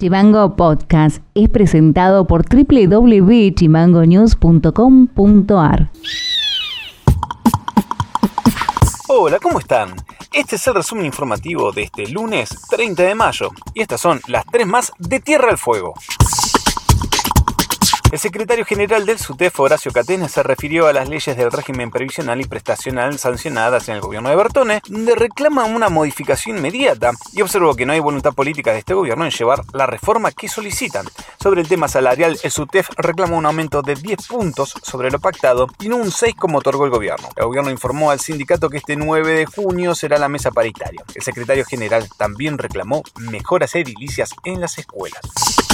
Chimango Podcast es presentado por www.chimangonews.com.ar. Hola, ¿cómo están? Este es el resumen informativo de este lunes 30 de mayo y estas son las tres más de Tierra al Fuego. El secretario general del SUTEF, Horacio Catena, se refirió a las leyes del régimen previsional y prestacional sancionadas en el gobierno de Bertone, donde reclama una modificación inmediata y observó que no hay voluntad política de este gobierno en llevar la reforma que solicitan. Sobre el tema salarial, el SUTEF reclamó un aumento de 10 puntos sobre lo pactado y no un 6 como otorgó el gobierno. El gobierno informó al sindicato que este 9 de junio será la mesa paritaria. El secretario general también reclamó mejoras edilicias en las escuelas.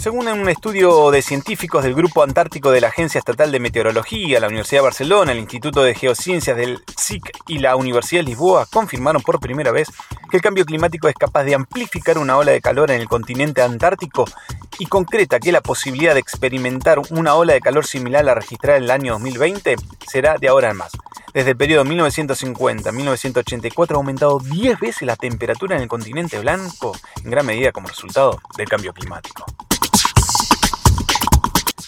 Según un estudio de científicos del Grupo Antártico de la Agencia Estatal de Meteorología, la Universidad de Barcelona, el Instituto de Geociencias del SIC y la Universidad de Lisboa confirmaron por primera vez que el cambio climático es capaz de amplificar una ola de calor en el continente antártico y concreta que la posibilidad de experimentar una ola de calor similar a la registrada en el año 2020 será de ahora en más. Desde el periodo 1950-1984 ha aumentado 10 veces la temperatura en el continente blanco, en gran medida como resultado del cambio climático.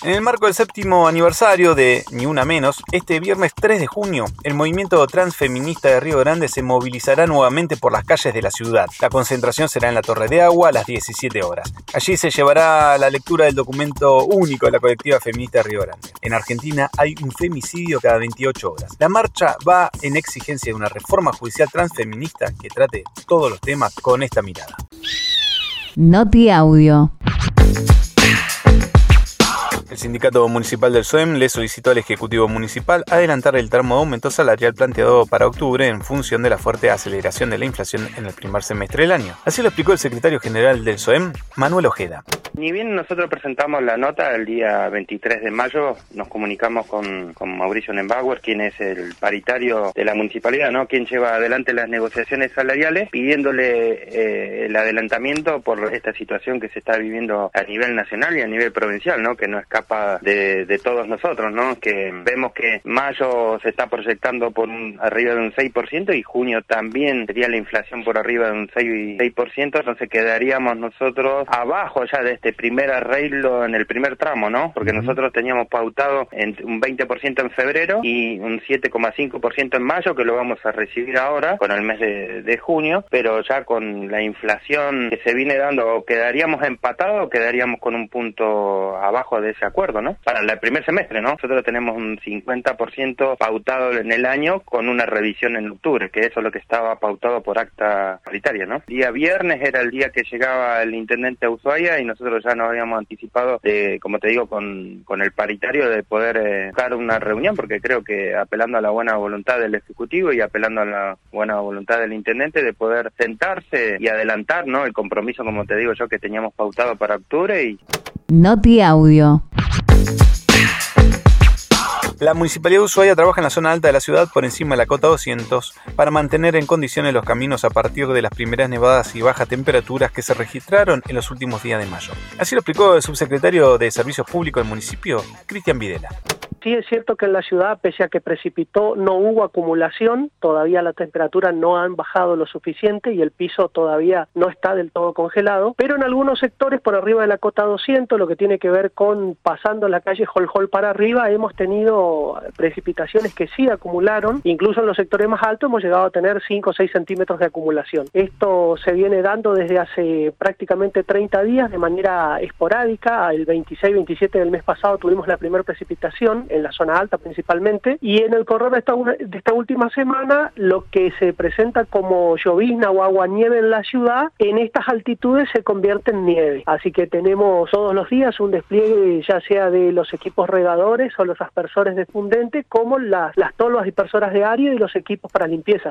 En el marco del séptimo aniversario de Ni Una Menos, este viernes 3 de junio, el movimiento transfeminista de Río Grande se movilizará nuevamente por las calles de la ciudad. La concentración será en la Torre de Agua a las 17 horas. Allí se llevará la lectura del documento único de la colectiva feminista de Río Grande. En Argentina hay un femicidio cada 28 horas. La marcha va en exigencia de una reforma judicial transfeminista que trate todos los temas con esta mirada. Noti Audio. Sindicato municipal del SOEM le solicitó al Ejecutivo Municipal adelantar el tramo de aumento salarial planteado para octubre en función de la fuerte aceleración de la inflación en el primer semestre del año. Así lo explicó el secretario general del SOEM, Manuel Ojeda. Ni bien nosotros presentamos la nota el día 23 de mayo, nos comunicamos con, con Mauricio Nembauer, quien es el paritario de la municipalidad, ¿no? quien lleva adelante las negociaciones salariales, pidiéndole eh, el adelantamiento por esta situación que se está viviendo a nivel nacional y a nivel provincial, ¿no? que no escapa de, de, todos nosotros, ¿no? Que vemos que mayo se está proyectando por un, arriba de un 6% y junio también sería la inflación por arriba de un 6%, 6% entonces quedaríamos nosotros abajo ya de este primer arreglo en el primer tramo, ¿no? Porque nosotros teníamos pautado en un 20% en febrero y un 7,5% en mayo que lo vamos a recibir ahora con el mes de, de junio, pero ya con la inflación que se viene dando, quedaríamos empatados o quedaríamos con un punto abajo de ese acuerdo, Para el primer semestre, ¿no? Nosotros tenemos un 50% pautado en el año con una revisión en octubre, que eso es lo que estaba pautado por acta paritaria, ¿no? día viernes era el día que llegaba el intendente a Ushuaia y nosotros ya nos habíamos anticipado de, como te digo, con, con el paritario de poder eh, buscar una reunión, porque creo que apelando a la buena voluntad del Ejecutivo y apelando a la buena voluntad del intendente de poder sentarse y adelantar, ¿no? El compromiso, como te digo yo, que teníamos pautado para octubre y... Noti Audio. La Municipalidad de Ushuaia trabaja en la zona alta de la ciudad por encima de la cota 200 para mantener en condiciones los caminos a partir de las primeras nevadas y bajas temperaturas que se registraron en los últimos días de mayo. Así lo explicó el subsecretario de Servicios Públicos del municipio, Cristian Videla. Sí es cierto que en la ciudad, pese a que precipitó, no hubo acumulación, todavía la temperatura no han bajado lo suficiente y el piso todavía no está del todo congelado, pero en algunos sectores por arriba de la cota 200, lo que tiene que ver con pasando la calle Hol Hol para arriba, hemos tenido precipitaciones que sí acumularon, incluso en los sectores más altos hemos llegado a tener 5 o 6 centímetros de acumulación. Esto se viene dando desde hace prácticamente 30 días de manera esporádica, el 26-27 del mes pasado tuvimos la primera precipitación, en la zona alta principalmente, y en el correr de esta, de esta última semana lo que se presenta como llovizna o agua nieve en la ciudad, en estas altitudes se convierte en nieve. Así que tenemos todos los días un despliegue ya sea de los equipos regadores o los aspersores de fundente, como las, las tolvas dispersoras de área y los equipos para limpieza.